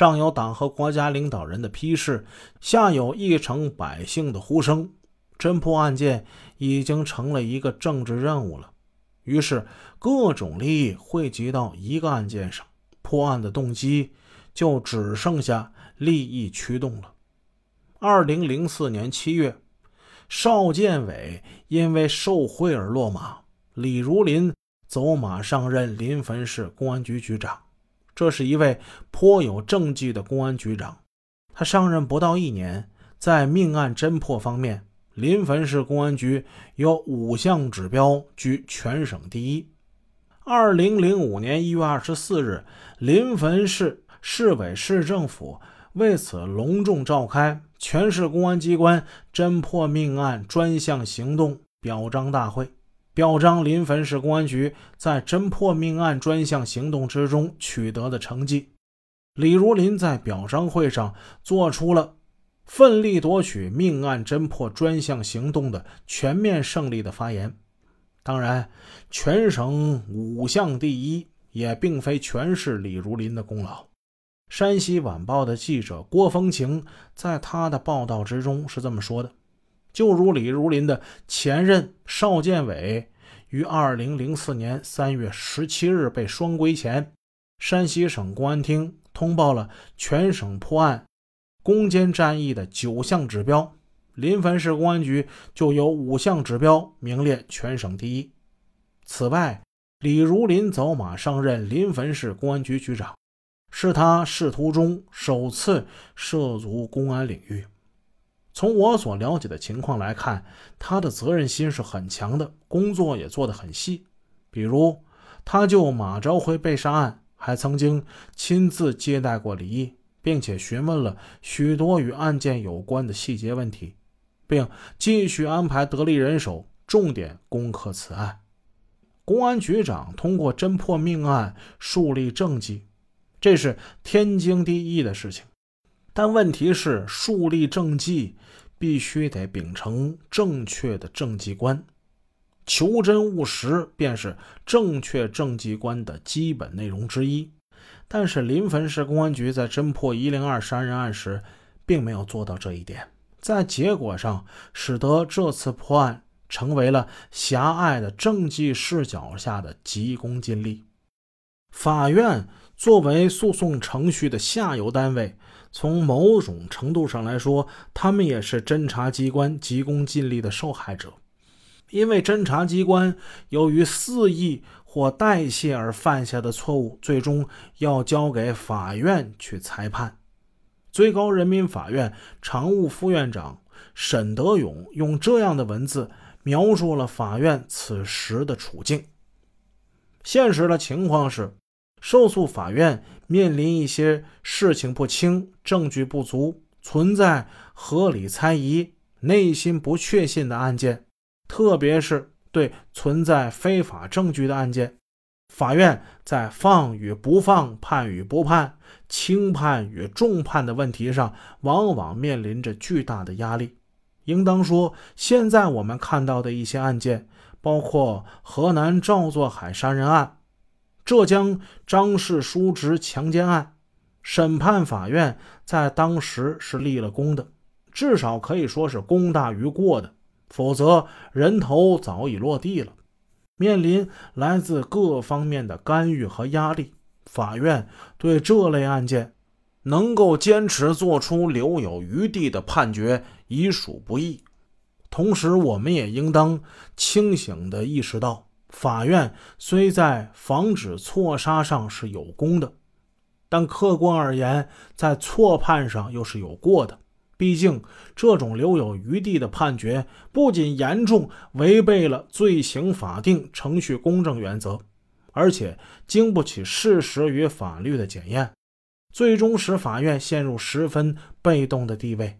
上有党和国家领导人的批示，下有一城百姓的呼声，侦破案件已经成了一个政治任务了。于是，各种利益汇集到一个案件上，破案的动机就只剩下利益驱动了。二零零四年七月，邵建伟因为受贿而落马，李如林走马上任临汾市公安局局长。这是一位颇有政绩的公安局长，他上任不到一年，在命案侦破方面。临汾市公安局有五项指标居全省第一。二零零五年一月二十四日，临汾市市委市政府为此隆重召开全市公安机关侦破命案专项行动表彰大会，表彰临汾市公安局在侦破命案专项行动之中取得的成绩。李如林在表彰会上做出了。奋力夺取命案侦破专项行动的全面胜利的发言。当然，全省五项第一也并非全是李如林的功劳。山西晚报的记者郭风晴在他的报道之中是这么说的：就如李如林的前任邵建伟于二零零四年三月十七日被双规前，山西省公安厅通报了全省破案。攻坚战役的九项指标，临汾市公安局就有五项指标名列全省第一。此外，李如林走马上任临汾市公安局局长，是他仕途中首次涉足公安领域。从我所了解的情况来看，他的责任心是很强的，工作也做得很细。比如，他就马朝辉被杀案，还曾经亲自接待过李毅。并且询问了许多与案件有关的细节问题，并继续安排得力人手重点攻克此案。公安局长通过侦破命案树立政绩，这是天经地义的事情。但问题是，树立政绩必须得秉承正确的政绩观，求真务实便是正确政绩观的基本内容之一。但是临汾市公安局在侦破一零二杀人案时，并没有做到这一点，在结果上使得这次破案成为了狭隘的政绩视角下的急功近利。法院作为诉讼程序的下游单位，从某种程度上来说，他们也是侦查机关急功近利的受害者，因为侦查机关由于肆意。或代谢而犯下的错误，最终要交给法院去裁判。最高人民法院常务副院长沈德勇用这样的文字描述了法院此时的处境：现实的情况是，受诉法院面临一些事情不清、证据不足、存在合理猜疑、内心不确信的案件，特别是。对存在非法证据的案件，法院在放与不放、判与不判、轻判与重判的问题上，往往面临着巨大的压力。应当说，现在我们看到的一些案件，包括河南赵作海杀人案、浙江张氏叔侄强奸案，审判法院在当时是立了功的，至少可以说是功大于过的。否则，人头早已落地了。面临来自各方面的干预和压力，法院对这类案件能够坚持做出留有余地的判决，已属不易。同时，我们也应当清醒地意识到，法院虽在防止错杀上是有功的，但客观而言，在错判上又是有过的。毕竟，这种留有余地的判决不仅严重违背了罪刑法定程序公正原则，而且经不起事实与法律的检验，最终使法院陷入十分被动的地位。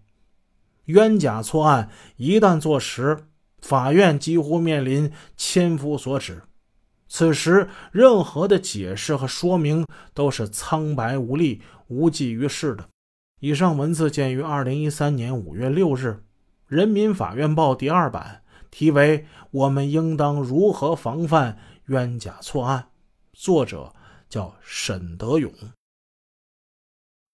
冤假错案一旦坐实，法院几乎面临千夫所指，此时任何的解释和说明都是苍白无力、无济于事的。以上文字见于二零一三年五月六日《人民法院报》第二版，题为《我们应当如何防范冤假错案》，作者叫沈德勇。